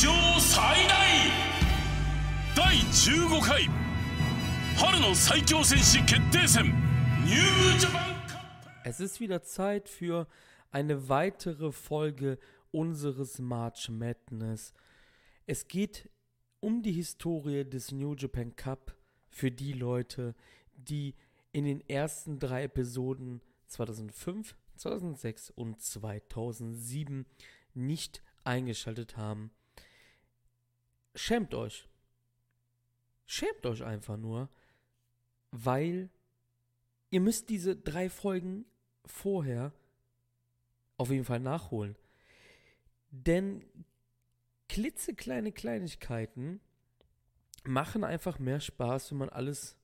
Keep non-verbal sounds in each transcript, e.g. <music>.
上最大第15回春の最強戦士決定戦ニュージャパンカップ Es ist wieder Zeit für eine weitere Folge unseres March Madness. Es geht um die Historie des New Japan Cup für die Leute, die in den ersten drei Episoden 2005, 2006 und 2007 nicht eingeschaltet haben. Schämt euch. Schämt euch einfach nur, weil ihr müsst diese drei Folgen vorher auf jeden Fall nachholen. Denn klitzekleine Kleinigkeiten machen einfach mehr Spaß, wenn man alles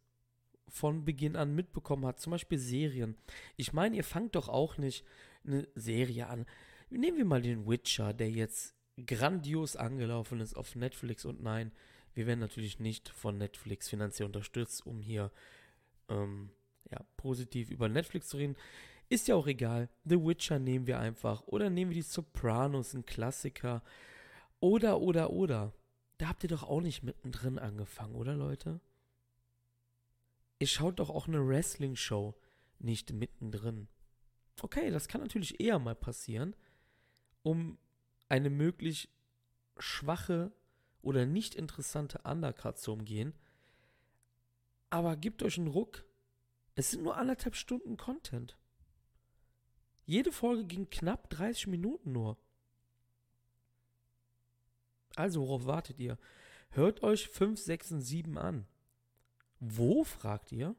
von Beginn an mitbekommen hat. Zum Beispiel Serien. Ich meine, ihr fangt doch auch nicht eine Serie an. Nehmen wir mal den Witcher, der jetzt grandios angelaufen ist auf Netflix. Und nein, wir werden natürlich nicht von Netflix finanziell unterstützt, um hier ähm, ja, positiv über Netflix zu reden. Ist ja auch egal. The Witcher nehmen wir einfach. Oder nehmen wir die Sopranos, ein Klassiker. Oder, oder, oder. Da habt ihr doch auch nicht mittendrin angefangen, oder Leute? Ihr schaut doch auch eine Wrestling-Show nicht mittendrin. Okay, das kann natürlich eher mal passieren, um eine möglich schwache oder nicht interessante Undercard zu umgehen. Aber gebt euch einen Ruck. Es sind nur anderthalb Stunden Content. Jede Folge ging knapp 30 Minuten nur. Also, worauf wartet ihr? Hört euch 5, 6 und 7 an. Wo, fragt ihr?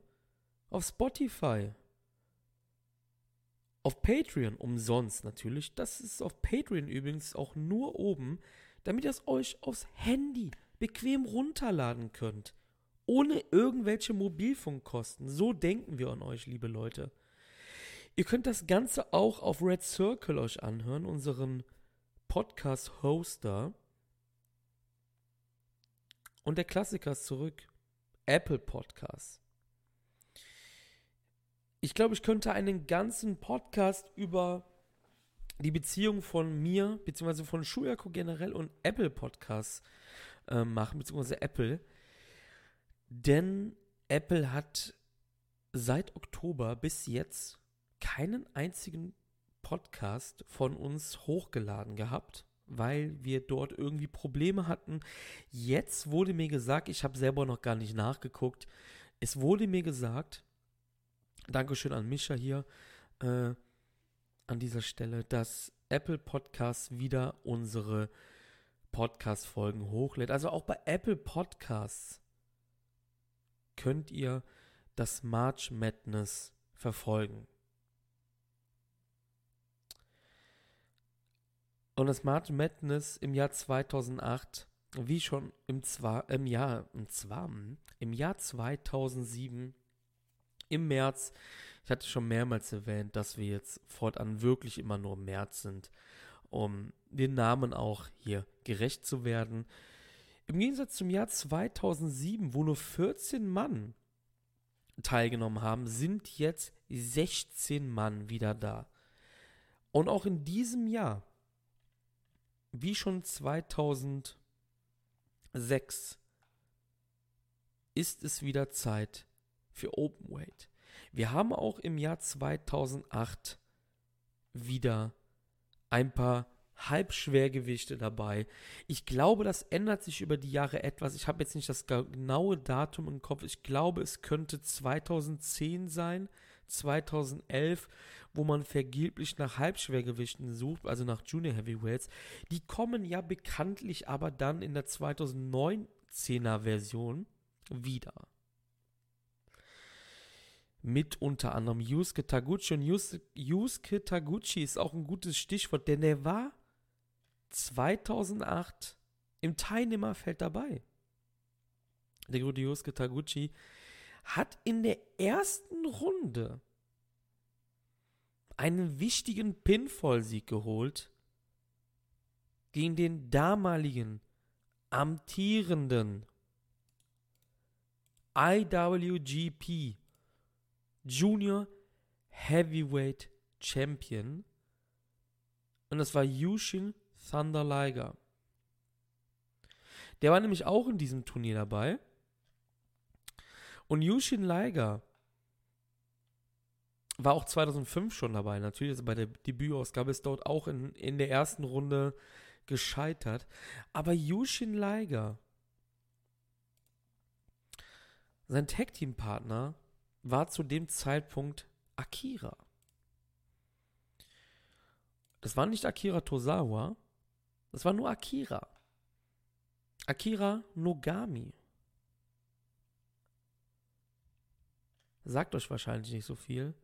Auf Spotify. Auf Patreon umsonst natürlich. Das ist auf Patreon übrigens auch nur oben, damit ihr es euch aufs Handy bequem runterladen könnt. Ohne irgendwelche Mobilfunkkosten. So denken wir an euch, liebe Leute. Ihr könnt das Ganze auch auf Red Circle euch anhören, unseren Podcast-Hoster. Und der Klassiker ist zurück. Apple Podcasts. Ich glaube, ich könnte einen ganzen Podcast über die Beziehung von mir, beziehungsweise von Schuyako generell und Apple Podcasts äh, machen, beziehungsweise Apple. Denn Apple hat seit Oktober bis jetzt keinen einzigen Podcast von uns hochgeladen gehabt, weil wir dort irgendwie Probleme hatten. Jetzt wurde mir gesagt, ich habe selber noch gar nicht nachgeguckt, es wurde mir gesagt, Dankeschön an Mischa hier äh, an dieser Stelle, dass Apple Podcasts wieder unsere Podcast-Folgen hochlädt. Also auch bei Apple Podcasts könnt ihr das March Madness verfolgen. Und das March Madness im Jahr 2008, wie schon im, Zwar, im Jahr, im, Zwar, im Jahr 2007, im März, ich hatte schon mehrmals erwähnt, dass wir jetzt fortan wirklich immer nur im März sind, um den Namen auch hier gerecht zu werden. Im Gegensatz zum Jahr 2007, wo nur 14 Mann teilgenommen haben, sind jetzt 16 Mann wieder da. Und auch in diesem Jahr wie schon 2006 ist es wieder Zeit für Openweight. Wir haben auch im Jahr 2008 wieder ein paar Halbschwergewichte dabei. Ich glaube, das ändert sich über die Jahre etwas. Ich habe jetzt nicht das genaue Datum im Kopf. Ich glaube, es könnte 2010 sein, 2011 wo man vergeblich nach Halbschwergewichten sucht, also nach Junior Heavyweights. Die kommen ja bekanntlich aber dann in der 2019er Version wieder. Mit unter anderem Yusuke Taguchi. Und Yusuke Taguchi ist auch ein gutes Stichwort, denn er war 2008 im Teilnehmerfeld dabei. Der gute Yusuke Taguchi hat in der ersten Runde einen wichtigen Pinfall-Sieg geholt gegen den damaligen amtierenden IWGP Junior Heavyweight Champion und das war Yushin Thunder Liger. Der war nämlich auch in diesem Turnier dabei. Und Yushin Liger war auch 2005 schon dabei. Natürlich, also bei der Debütausgabe ist dort auch in, in der ersten Runde gescheitert. Aber Yushin Liger, sein Tag-Team-Partner, war zu dem Zeitpunkt Akira. Das war nicht Akira Tozawa, das war nur Akira. Akira Nogami. Sagt euch wahrscheinlich nicht so viel.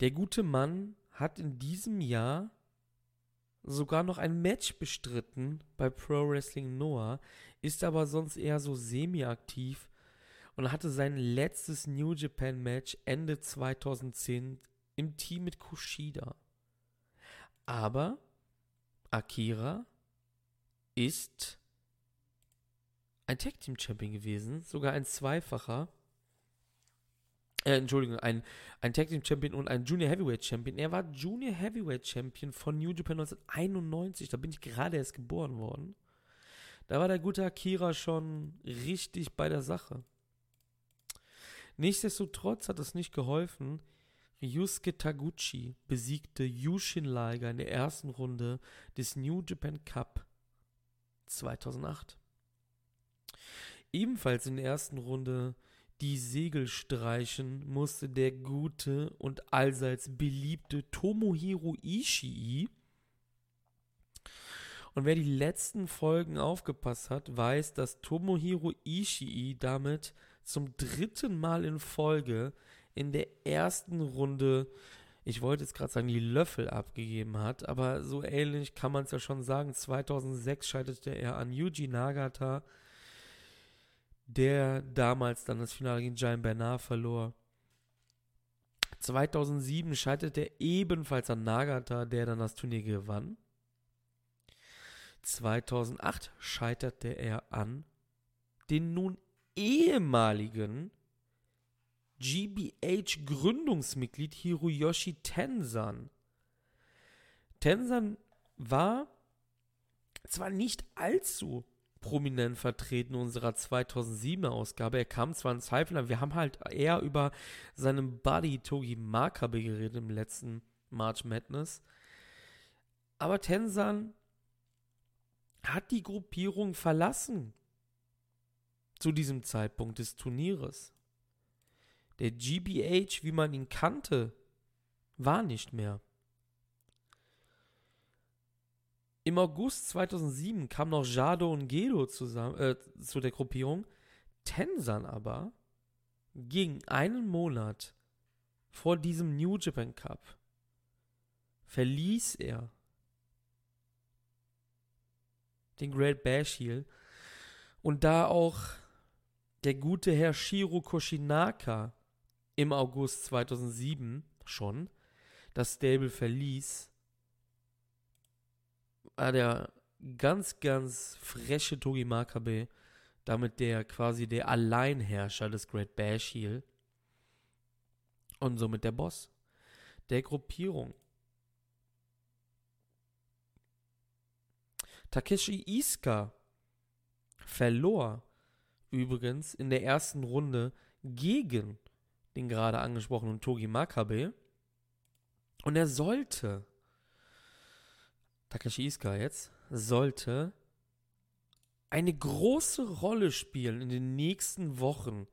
Der gute Mann hat in diesem Jahr sogar noch ein Match bestritten bei Pro Wrestling Noah, ist aber sonst eher so semi-aktiv und hatte sein letztes New Japan Match Ende 2010 im Team mit Kushida. Aber Akira ist ein Tag Team Champion gewesen, sogar ein zweifacher. Äh, Entschuldigung, ein, ein Tag Team Champion und ein Junior Heavyweight Champion. Er war Junior Heavyweight Champion von New Japan 1991. Da bin ich gerade erst geboren worden. Da war der gute Akira schon richtig bei der Sache. Nichtsdestotrotz hat es nicht geholfen. Ryusuke Taguchi besiegte Yushin Liger in der ersten Runde des New Japan Cup 2008. Ebenfalls in der ersten Runde die Segel streichen musste der gute und allseits beliebte Tomohiro Ishii. Und wer die letzten Folgen aufgepasst hat, weiß, dass Tomohiro Ishii damit zum dritten Mal in Folge in der ersten Runde, ich wollte jetzt gerade sagen, die Löffel abgegeben hat, aber so ähnlich kann man es ja schon sagen. 2006 scheiterte er an Yuji Nagata, der damals dann das Finale gegen Giant Bernard verlor. 2007 scheiterte er ebenfalls an Nagata, der dann das Turnier gewann. 2008 scheiterte er an den nun ehemaligen GBH Gründungsmitglied Hiroyoshi Tensan. Tensan war zwar nicht allzu prominent vertreten in unserer 2007er Ausgabe. Er kam zwar in Zweifel, aber wir haben halt eher über seinen Buddy Togi Makabe geredet im letzten March Madness. Aber Tensan hat die Gruppierung verlassen zu diesem Zeitpunkt des Turnieres. Der GBH, wie man ihn kannte, war nicht mehr. Im August 2007 kam noch Jado und Gedo zusammen, äh, zu der Gruppierung. Tensan aber ging einen Monat vor diesem New Japan Cup verließ er den Great Bash Heel und da auch der gute Herr Shiro Koshinaka im August 2007 schon das Stable verließ, war der ganz, ganz freche Togi Makabe, damit der quasi der Alleinherrscher des Great Bash Heel und somit der Boss der Gruppierung. Takeshi Iska verlor übrigens in der ersten Runde gegen den gerade angesprochenen Togi Makabe. Und er sollte, Takashi Iska jetzt, sollte eine große Rolle spielen in den nächsten Wochen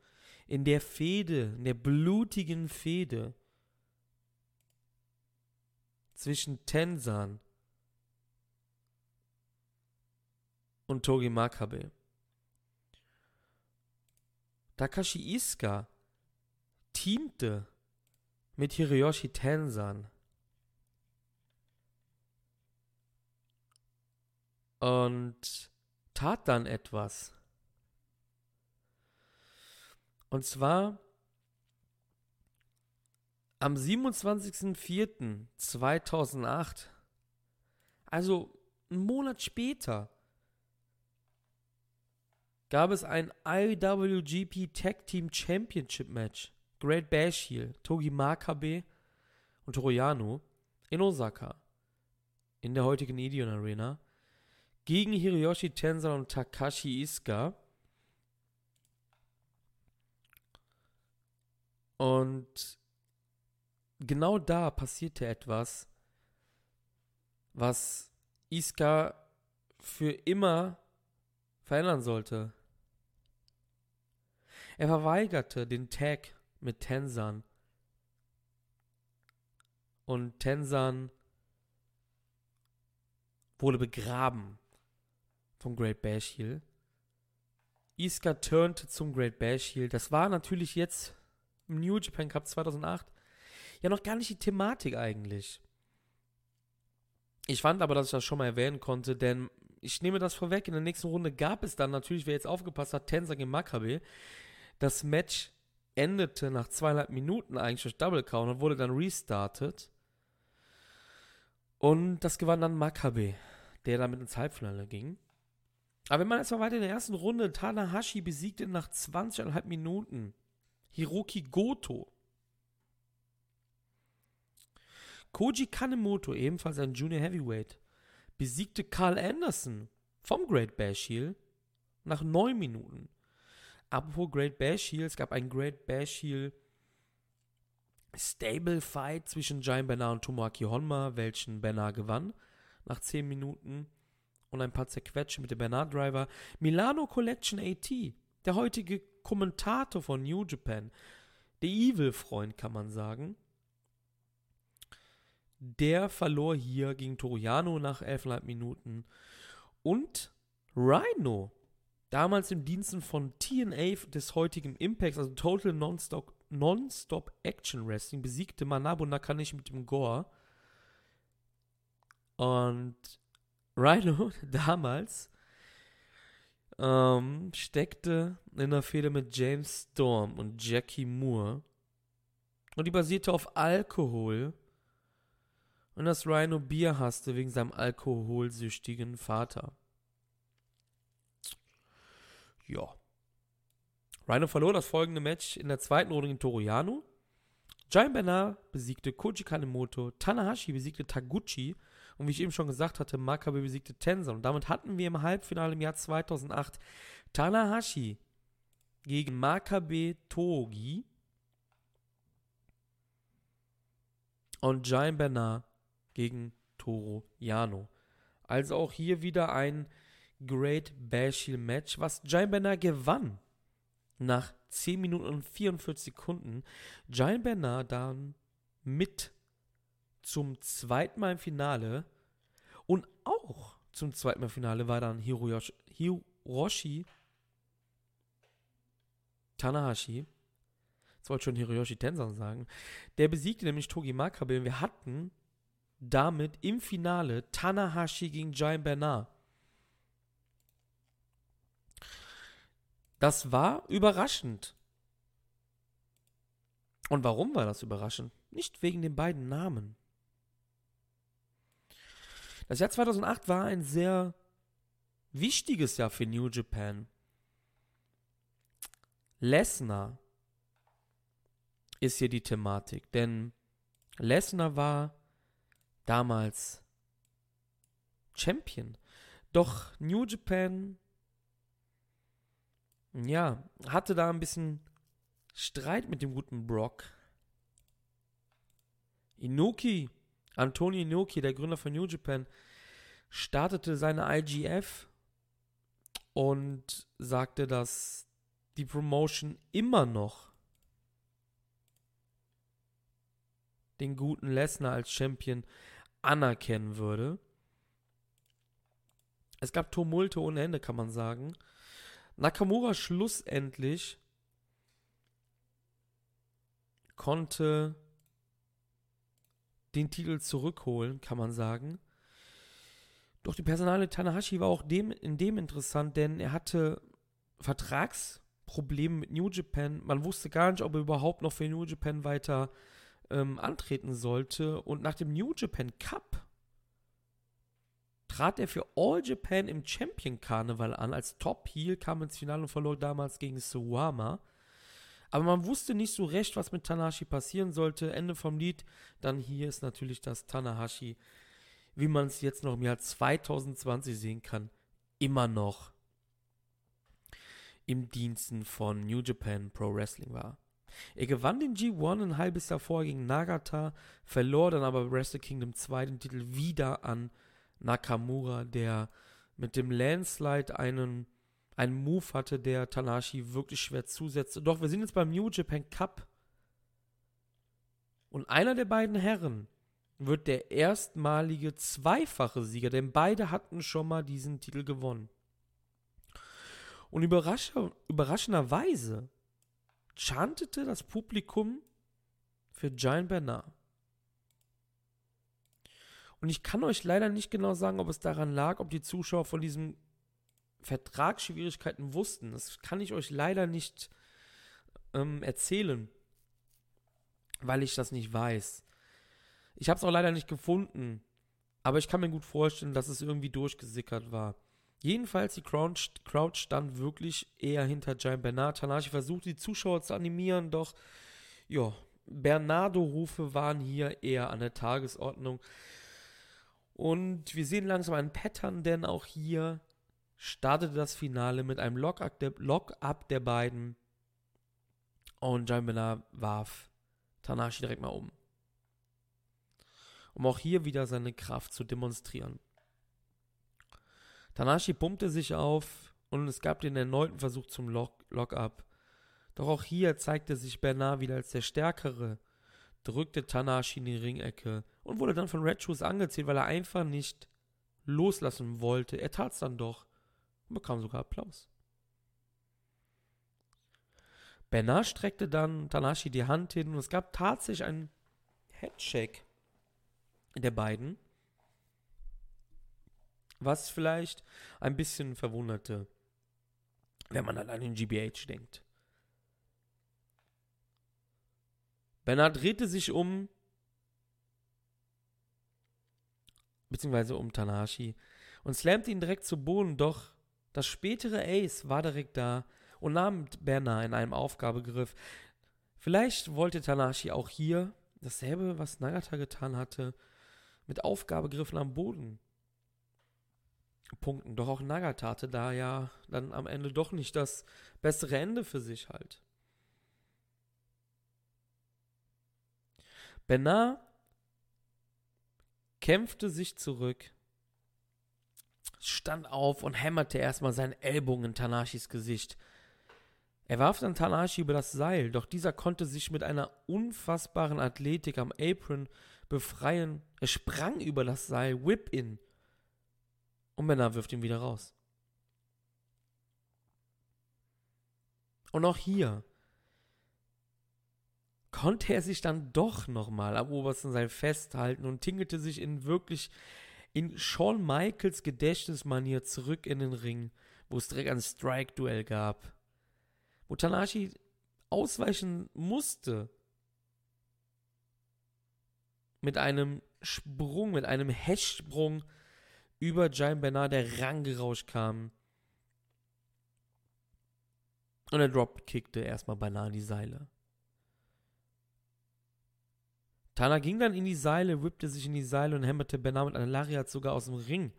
in der Fehde, in der blutigen Fehde zwischen Tensan und Togi Makabe. Takashi Iska teamte mit Hiroyoshi Tensan. Und tat dann etwas. Und zwar am 27.04.2008, also einen Monat später, gab es ein IWGP Tag Team Championship Match Great Bash Heel, Togi Makabe und Toroyano in Osaka, in der heutigen Edion Arena, gegen Hiroyoshi Tenzan und Takashi Iska. Und genau da passierte etwas, was Iska für immer verändern sollte. Er verweigerte den Tag mit Tenzan. Und Tenzan wurde begraben vom Great Bash Heel. Iska turnte zum Great Bash Heel. Das war natürlich jetzt im New Japan Cup 2008 ja noch gar nicht die Thematik eigentlich. Ich fand aber, dass ich das schon mal erwähnen konnte, denn ich nehme das vorweg. In der nächsten Runde gab es dann natürlich, wer jetzt aufgepasst hat, Tensa gegen Makabe. Das Match endete nach zweieinhalb Minuten eigentlich durch Double Count und wurde dann restartet. Und das gewann dann Makabe, der damit ins Halbfinale ging. Aber wenn man jetzt mal weiter in der ersten Runde, Tanahashi besiegte nach 20,5 Minuten Hiroki Goto. Koji Kanemoto, ebenfalls ein Junior Heavyweight, besiegte Carl Anderson vom Great Bash Heel nach 9 Minuten. Apropos Great Bash Heel, es gab ein Great Bash Heel Stable Fight zwischen Giant Bernard und Tomoaki Honma, welchen Bernard gewann nach 10 Minuten und ein paar Zerquetsche mit dem Bernard Driver. Milano Collection AT, der heutige Kommentator von New Japan, der Evil-Freund, kann man sagen. Der verlor hier gegen Toriano nach 11,5 Minuten. Und Rhino, damals im Diensten von TNA des heutigen Impacts, also Total Non-Stop Non Action Wrestling, besiegte Manabu Nakanishi mit dem Gore. Und Rhino <laughs> damals ähm, steckte in der Fehde mit James Storm und Jackie Moore. Und die basierte auf Alkohol. Und dass Rhino Bier hasste wegen seinem alkoholsüchtigen Vater. Ja. Rhino verlor das folgende Match in der zweiten Runde gegen Toriano. Giant Bernard besiegte Koji Kanemoto, Tanahashi besiegte Taguchi und wie ich eben schon gesagt hatte, Makabe besiegte Tenzan. Und damit hatten wir im Halbfinale im Jahr 2008 Tanahashi gegen Makabe Togi und Giant Bernard gegen Toro Yano. Also auch hier wieder ein Great Bashil Match, was Giant Bernard gewann. Nach 10 Minuten und 44 Sekunden. Giant Bernard dann mit zum zweiten Mal im Finale und auch zum zweiten Mal im Finale war dann Hiroyoshi, Hiroshi Tanahashi. Jetzt wollte ich schon Hiroyoshi Tenzan sagen. Der besiegte nämlich Togi Makabe und wir hatten damit im Finale Tanahashi gegen Giant Bernard. Das war überraschend. Und warum war das überraschend? Nicht wegen den beiden Namen. Das Jahr 2008 war ein sehr wichtiges Jahr für New Japan. Lesnar ist hier die Thematik, denn Lesnar war damals Champion. Doch New Japan, ja, hatte da ein bisschen Streit mit dem guten Brock. Inoki Antonio Inoki, der Gründer von New Japan, startete seine IGF und sagte, dass die Promotion immer noch den guten Lesnar als Champion anerkennen würde. Es gab Tumulte ohne Ende, kann man sagen. Nakamura schlussendlich konnte den Titel zurückholen, kann man sagen. Doch die Personale Tanahashi war auch dem, in dem interessant, denn er hatte Vertragsprobleme mit New Japan. Man wusste gar nicht, ob er überhaupt noch für New Japan weiter ähm, antreten sollte. Und nach dem New Japan Cup trat er für All Japan im Champion Karneval an. Als Top Heel kam ins Finale und verlor damals gegen Suwama. Aber man wusste nicht so recht, was mit Tanahashi passieren sollte. Ende vom Lied. Dann hier ist natürlich, dass Tanahashi wie man es jetzt noch im Jahr 2020 sehen kann, immer noch im Diensten von New Japan Pro Wrestling war. Er gewann den G1 ein halbes Jahr vorher gegen Nagata, verlor dann aber Wrestle Kingdom 2 den Titel wieder an Nakamura, der mit dem Landslide einen, einen Move hatte, der Tanashi wirklich schwer zusetzte. Doch wir sind jetzt beim New Japan Cup. Und einer der beiden Herren wird der erstmalige zweifache Sieger, denn beide hatten schon mal diesen Titel gewonnen. Und überrasch überraschenderweise chantete das Publikum für Giant Bernard. Und ich kann euch leider nicht genau sagen, ob es daran lag, ob die Zuschauer von diesen Vertragsschwierigkeiten wussten. Das kann ich euch leider nicht ähm, erzählen, weil ich das nicht weiß. Ich habe es auch leider nicht gefunden, aber ich kann mir gut vorstellen, dass es irgendwie durchgesickert war. Jedenfalls, die Crowd stand wirklich eher hinter Giant Bernard. Tanashi versuchte die Zuschauer zu animieren, doch ja, Bernardo-Rufe waren hier eher an der Tagesordnung. Und wir sehen langsam ein Pattern, denn auch hier startete das Finale mit einem Lock-up der, Lock der, beiden. Und Giant Bernard warf Tanashi direkt mal um. Um auch hier wieder seine Kraft zu demonstrieren. Tanashi pumpte sich auf und es gab den erneuten Versuch zum Lock Lock-up. Doch auch hier zeigte sich Bernard wieder als der Stärkere, drückte Tanashi in die Ringecke und wurde dann von Red Shoes angezählt, weil er einfach nicht loslassen wollte. Er tat es dann doch und bekam sogar Applaus. Bernard streckte dann Tanashi die Hand hin und es gab tatsächlich einen Headshake der beiden was vielleicht ein bisschen verwunderte, wenn man an den GBH denkt. Bernard drehte sich um, beziehungsweise um Tanashi, und slammte ihn direkt zu Boden, doch das spätere Ace war direkt da und nahm Bernard in einem Aufgabegriff. Vielleicht wollte Tanashi auch hier dasselbe, was Nagata getan hatte, mit Aufgabegriffen am Boden punkten. Doch auch Nagata hatte da ja dann am Ende doch nicht das bessere Ende für sich halt. Bernard kämpfte sich zurück, stand auf und hämmerte erstmal seinen Ellbogen in Tanashis Gesicht. Er warf dann Tanashi über das Seil, doch dieser konnte sich mit einer unfassbaren Athletik am Apron befreien. Er sprang über das Seil, Whip-In und Männer wirft ihn wieder raus. Und auch hier konnte er sich dann doch nochmal am obersten Seil festhalten und tingelte sich in wirklich in Shawn Michaels Gedächtnismanier zurück in den Ring, wo es direkt ein Strike-Duell gab, wo Tanashi ausweichen musste. Mit einem Sprung, mit einem Hechtsprung über Giant Bernard, der rangerauscht kam. Und er dropkickte erstmal beinahe die Seile. Tana ging dann in die Seile, whippte sich in die Seile und hämmerte Bernard mit einer Lariat sogar aus dem Ring.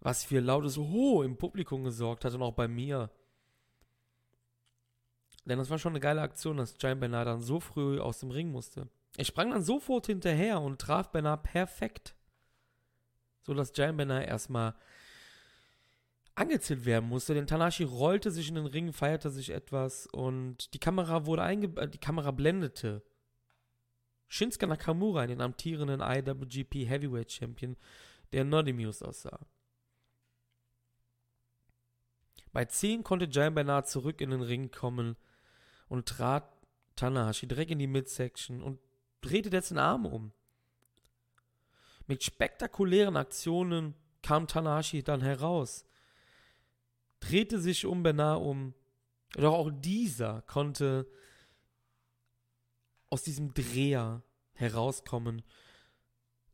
Was für lautes Ho im Publikum gesorgt hat und auch bei mir. Denn das war schon eine geile Aktion, dass Giant Bernard dann so früh aus dem Ring musste. Er sprang dann sofort hinterher und traf Bernard perfekt so dass Giant Banner erstmal angezählt werden musste, denn Tanashi rollte sich in den Ring, feierte sich etwas und die Kamera wurde einge äh, die Kamera blendete Shinsuke Nakamura, den amtierenden IWGP Heavyweight Champion, der Nodimus aussah. Bei 10 konnte Giant Bernard zurück in den Ring kommen und trat Tanahashi direkt in die Midsection und drehte dessen Arm um. Mit spektakulären Aktionen kam Tanahashi dann heraus, drehte sich um Bernard um, doch auch dieser konnte aus diesem Dreher herauskommen.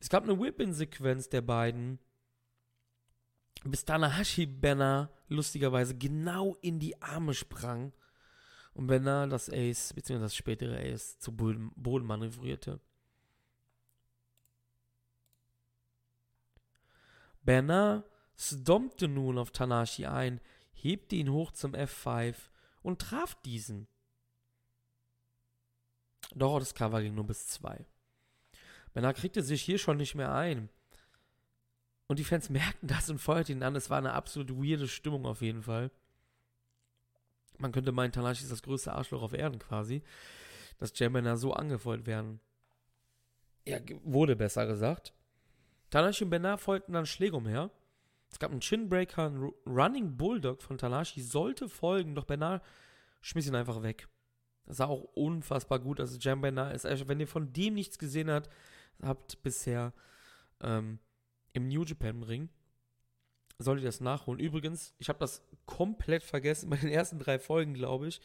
Es gab eine Whip-In-Sequenz der beiden, bis Tanahashi Bernard lustigerweise genau in die Arme sprang und Bernard das Ace, beziehungsweise das spätere Ace, zu Boden manövrierte. Bernard stompte nun auf Tanashi ein, hebte ihn hoch zum F5 und traf diesen. Doch das Cover ging nur bis 2. Bernard kriegte sich hier schon nicht mehr ein. Und die Fans <laughs> merkten das und feuerten ihn an. Es war eine absolut weirde Stimmung auf jeden Fall. Man könnte meinen, Tanashi ist das größte Arschloch auf Erden quasi. Dass Jambana so angefeuert werden. Ja, wurde besser gesagt. Tanashi und Bernard folgten dann Schläge umher. Es gab einen Chinbreaker, einen Running Bulldog von Tanashi, sollte folgen, doch Bernard schmiss ihn einfach weg. Das sah auch unfassbar gut. Also Jam Bernard ist, wenn ihr von dem nichts gesehen habt, habt bisher ähm, im New Japan Ring, solltet ihr das nachholen. Übrigens, ich habe das komplett vergessen <laughs> bei den ersten drei Folgen, glaube ich.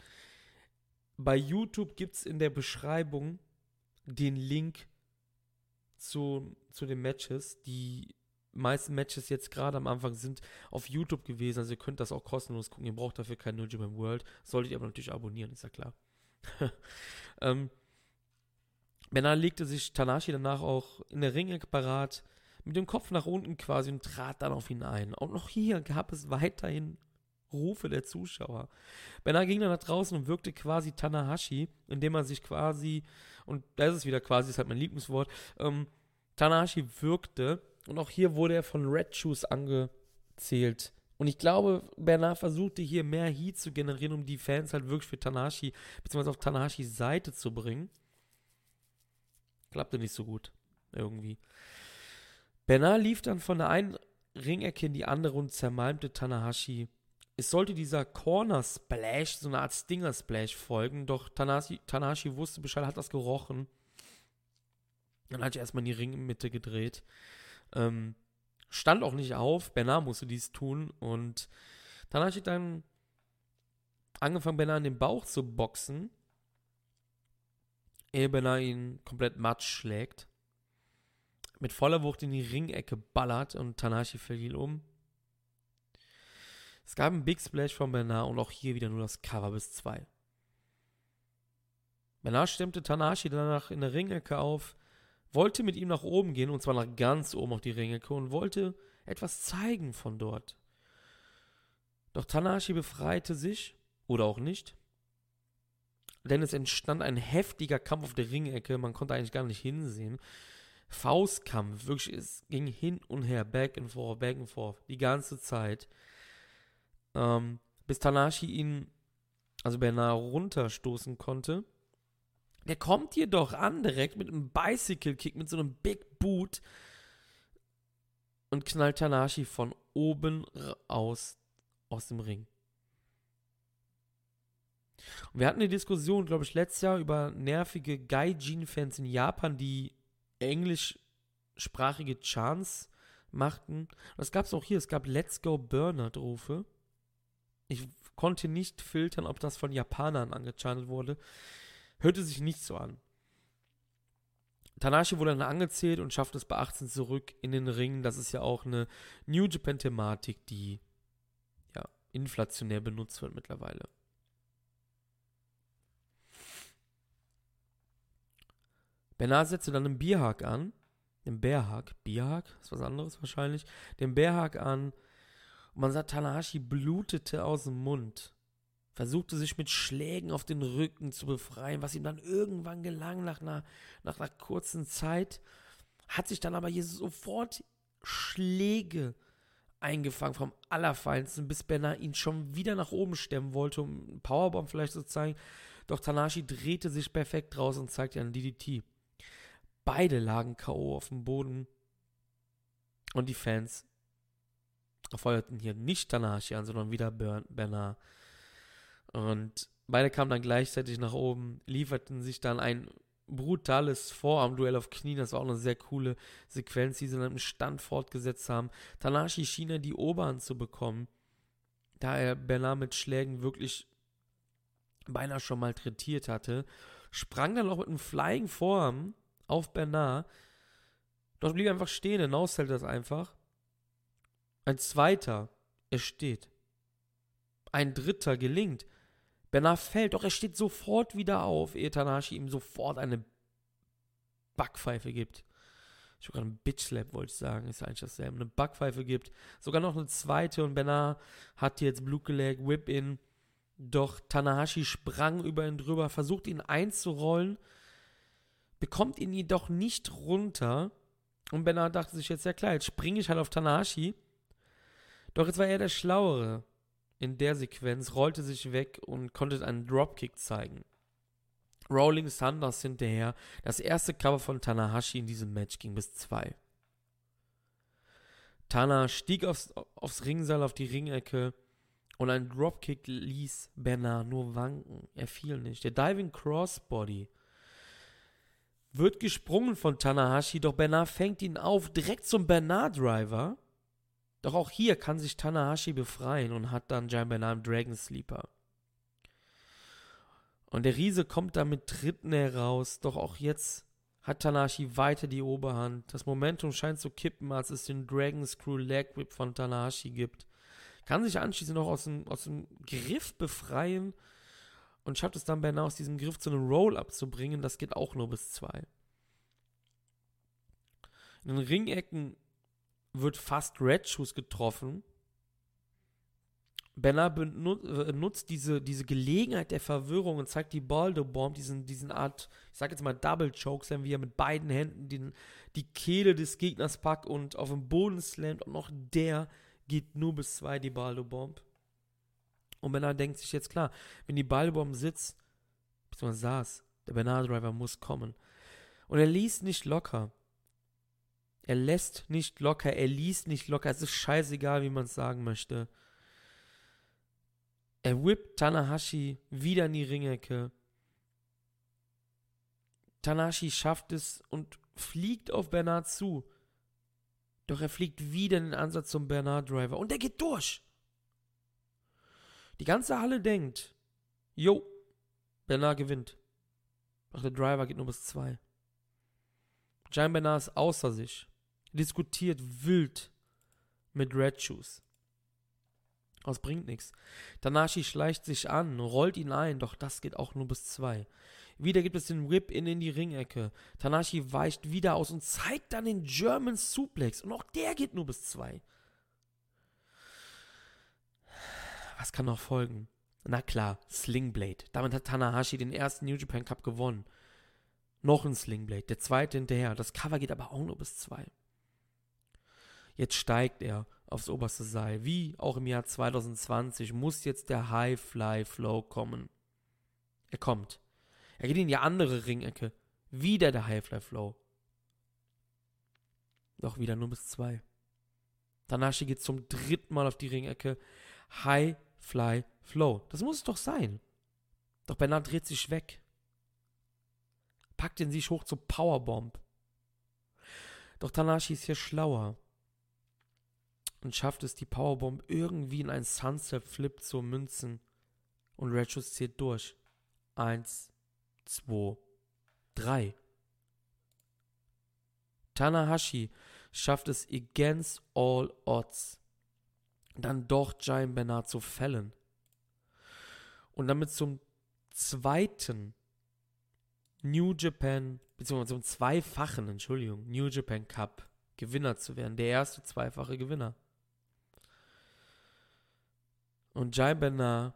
Bei YouTube gibt es in der Beschreibung den Link zu, zu den Matches. Die meisten Matches jetzt gerade am Anfang sind auf YouTube gewesen. Also ihr könnt das auch kostenlos gucken. Ihr braucht dafür kein New Japan World. Solltet ihr aber natürlich abonnieren, ist ja klar. <laughs> ähm, Bernard legte sich Tanashi danach auch in der Ringecke parat, mit dem Kopf nach unten quasi und trat dann auf ihn ein. Auch noch hier gab es weiterhin Rufe der Zuschauer. Bernard ging dann nach draußen und wirkte quasi Tanahashi, indem er sich quasi, und da ist es wieder quasi, ist halt mein Lieblingswort, ähm, Tanahashi wirkte und auch hier wurde er von Red Shoes angezählt. Und ich glaube, Bernard versuchte hier mehr Heat zu generieren, um die Fans halt wirklich für Tanahashi, beziehungsweise auf Tanahashis Seite zu bringen. Klappte nicht so gut. Irgendwie. Bernard lief dann von der einen Ringecke in die andere und zermalmte Tanahashi. Es sollte dieser Corner Splash, so eine Art Stinger Splash folgen, doch Tanahashi, Tanahashi wusste Bescheid, hat das gerochen. Dann hat er erstmal in die Ringmitte gedreht. Ähm, stand auch nicht auf. Bernard musste dies tun und Tanahashi hat dann angefangen, Bernard in den Bauch zu boxen ehe Bernard ihn komplett matsch schlägt. Mit voller Wucht in die Ringecke ballert und Tanashi fiel um. Es gab einen Big Splash von Bernard und auch hier wieder nur das Cover bis 2. Bernard stemmte Tanashi danach in der Ringecke auf, wollte mit ihm nach oben gehen, und zwar nach ganz oben auf die Ringecke, und wollte etwas zeigen von dort. Doch Tanashi befreite sich, oder auch nicht, denn es entstand ein heftiger Kampf auf der Ringecke, man konnte eigentlich gar nicht hinsehen. Faustkampf, wirklich, es ging hin und her, back and forth, back and forth, die ganze Zeit. Ähm, bis Tanashi ihn, also beinahe runterstoßen konnte. Der kommt jedoch an direkt mit einem Bicycle-Kick, mit so einem Big Boot und knallt Tanashi von oben aus aus dem Ring. Und wir hatten eine Diskussion, glaube ich, letztes Jahr über nervige Gaijin-Fans in Japan, die englischsprachige Chants machten. Das gab es auch hier. Es gab Let's Go Bernard-Rufe. Ich konnte nicht filtern, ob das von Japanern angechantet wurde. Hörte sich nicht so an. Tanashi wurde dann angezählt und schafft es bei 18 zurück in den Ring. Das ist ja auch eine New Japan-Thematik, die ja inflationär benutzt wird mittlerweile. Bernard setzte dann einen Bierhack an. Den Bärhack. Bierhack? Ist was anderes wahrscheinlich. Den Bärhack an. Und man sagt, Tanahashi blutete aus dem Mund. Versuchte sich mit Schlägen auf den Rücken zu befreien, was ihm dann irgendwann gelang nach einer, nach einer kurzen Zeit. Hat sich dann aber hier sofort Schläge eingefangen vom Allerfeinsten, bis Bernard ihn schon wieder nach oben stemmen wollte, um einen Powerbomb vielleicht zu zeigen. Doch Tanashi drehte sich perfekt raus und zeigte einen DDT. Beide lagen K.O. auf dem Boden. Und die Fans feuerten hier nicht Tanahashi an, sondern wieder Bernard. Und beide kamen dann gleichzeitig nach oben, lieferten sich dann ein brutales Vorarm-Duell auf Knien. Das war auch eine sehr coole Sequenz, die sie dann im Stand fortgesetzt haben. Tanahashi schien ja die Oberhand zu bekommen, da er Bernard mit Schlägen wirklich beinahe schon malträtiert hatte. Sprang dann auch mit einem Flying Vorarm auf Bernard. Dort blieb einfach stehen, hinaus hält das einfach. Ein zweiter, er steht. Ein dritter gelingt. Bernard fällt, doch er steht sofort wieder auf, ehe Tanashi ihm sofort eine Backpfeife gibt. ich habe gerade einen Bitch Slap, wollte ich sagen, ist eigentlich dasselbe, eine Backpfeife gibt. Sogar noch eine zweite und Bernard hat jetzt Blutgeleg, Whip-In. Doch Tanahashi sprang über ihn drüber, versucht ihn einzurollen, bekommt ihn jedoch nicht runter. Und Bernard dachte sich jetzt, ja klar, jetzt springe ich halt auf Tanahashi. Doch jetzt war er der Schlauere in der Sequenz, rollte sich weg und konnte einen Dropkick zeigen. Rolling Thunders hinterher. Das erste Cover von Tanahashi in diesem Match ging bis 2. Tana stieg aufs, aufs Ringseil auf die Ringecke und ein Dropkick ließ Bernard nur wanken. Er fiel nicht. Der Diving Crossbody wird gesprungen von Tanahashi, doch Bernard fängt ihn auf, direkt zum Bernard Driver. Doch auch hier kann sich Tanahashi befreien und hat dann Giant Bernard Dragon Sleeper. Und der Riese kommt da mit Tritten heraus, doch auch jetzt hat Tanahashi weiter die Oberhand. Das Momentum scheint zu kippen, als es den Dragon Screw Leg Whip von Tanahashi gibt. Kann sich anschließend noch aus dem, aus dem Griff befreien und schafft es dann beinahe aus diesem Griff zu einem Roll-Up zu bringen. Das geht auch nur bis zwei. In den Ringecken wird fast Red Shoes getroffen. Bernard äh, nutzt diese, diese Gelegenheit der Verwirrung und zeigt die Baldo Bomb, diesen, diesen Art, ich sag jetzt mal Double Chokeslam, wie er mit beiden Händen den, die Kehle des Gegners packt und auf den Boden slammt und noch der geht nur bis zwei, die Baldo Bomb. Und Bernard denkt sich jetzt klar, wenn die Baldo Bomb sitzt, beziehungsweise saß, der Bernard Driver muss kommen. Und er ließ nicht locker. Er lässt nicht locker, er liest nicht locker. Es ist scheißegal, wie man es sagen möchte. Er whippt Tanahashi wieder in die Ringecke. Tanahashi schafft es und fliegt auf Bernard zu. Doch er fliegt wieder in den Ansatz zum Bernard Driver und er geht durch. Die ganze Halle denkt, jo, Bernard gewinnt. Doch der Driver geht nur bis zwei. Giant Bernard ist außer sich, diskutiert wild mit Red Shoes. Das bringt nichts. Tanashi schleicht sich an, rollt ihn ein, doch das geht auch nur bis zwei. Wieder gibt es den Whip in, in die Ringecke. Tanashi weicht wieder aus und zeigt dann den German Suplex. Und auch der geht nur bis zwei. Was kann noch folgen? Na klar, Slingblade. Damit hat Tanahashi den ersten New Japan Cup gewonnen. Noch ein Slingblade, der zweite hinterher. Das Cover geht aber auch nur bis zwei. Jetzt steigt er aufs oberste Seil. Wie auch im Jahr 2020 muss jetzt der High Fly Flow kommen. Er kommt. Er geht in die andere Ringecke. Wieder der High Fly Flow. Doch wieder nur bis zwei. Tanashi geht zum dritten Mal auf die Ringecke. High Fly Flow. Das muss es doch sein. Doch Bernard dreht sich weg. Packt ihn sich hoch zur Powerbomb. Doch Tanashi ist hier schlauer und schafft es, die Powerbomb irgendwie in einen Sunset Flip zu münzen. Und Retros zählt durch. Eins, zwei, drei. Tanahashi schafft es against all odds, dann doch Giant Bernard zu fällen. Und damit zum zweiten New Japan, beziehungsweise zum zweifachen, Entschuldigung, New Japan Cup Gewinner zu werden. Der erste zweifache Gewinner. Und Jai Bender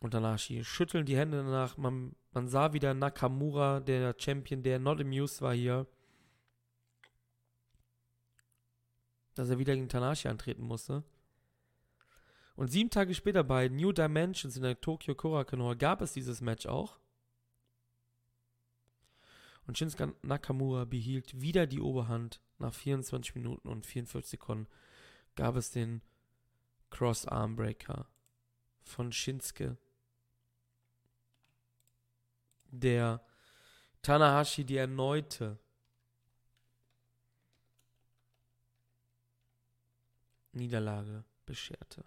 und Tanashi schütteln die Hände danach. Man, man sah wieder Nakamura, der Champion, der not amused war hier, dass er wieder gegen Tanashi antreten musste. Und sieben Tage später bei New Dimensions in der Tokyo Korakuen gab es dieses Match auch. Und Shinsuke Nakamura behielt wieder die Oberhand. Nach 24 Minuten und 44 Sekunden gab es den Cross Armbreaker von Shinsuke, der Tanahashi die erneute Niederlage bescherte.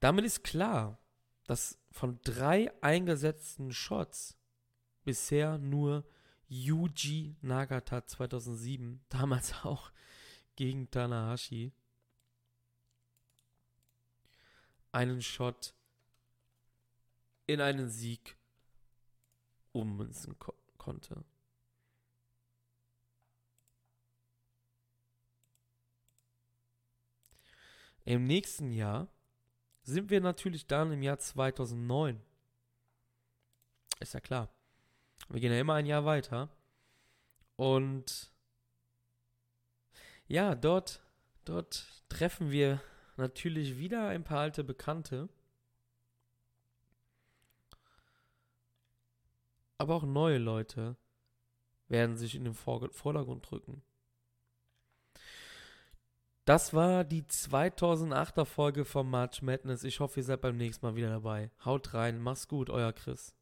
Damit ist klar, dass von drei eingesetzten Shots bisher nur Yuji Nagata 2007, damals <laughs> auch gegen Tanahashi einen Shot in einen Sieg ummünzen konnten. konnte. Im nächsten Jahr sind wir natürlich dann im Jahr 2009. Ist ja klar. Wir gehen ja immer ein Jahr weiter. Und ja, dort, dort treffen wir natürlich wieder ein paar alte Bekannte. Aber auch neue Leute werden sich in den Vordergrund drücken. Das war die 2008er Folge vom March Madness. Ich hoffe, ihr seid beim nächsten Mal wieder dabei. Haut rein, mach's gut, euer Chris.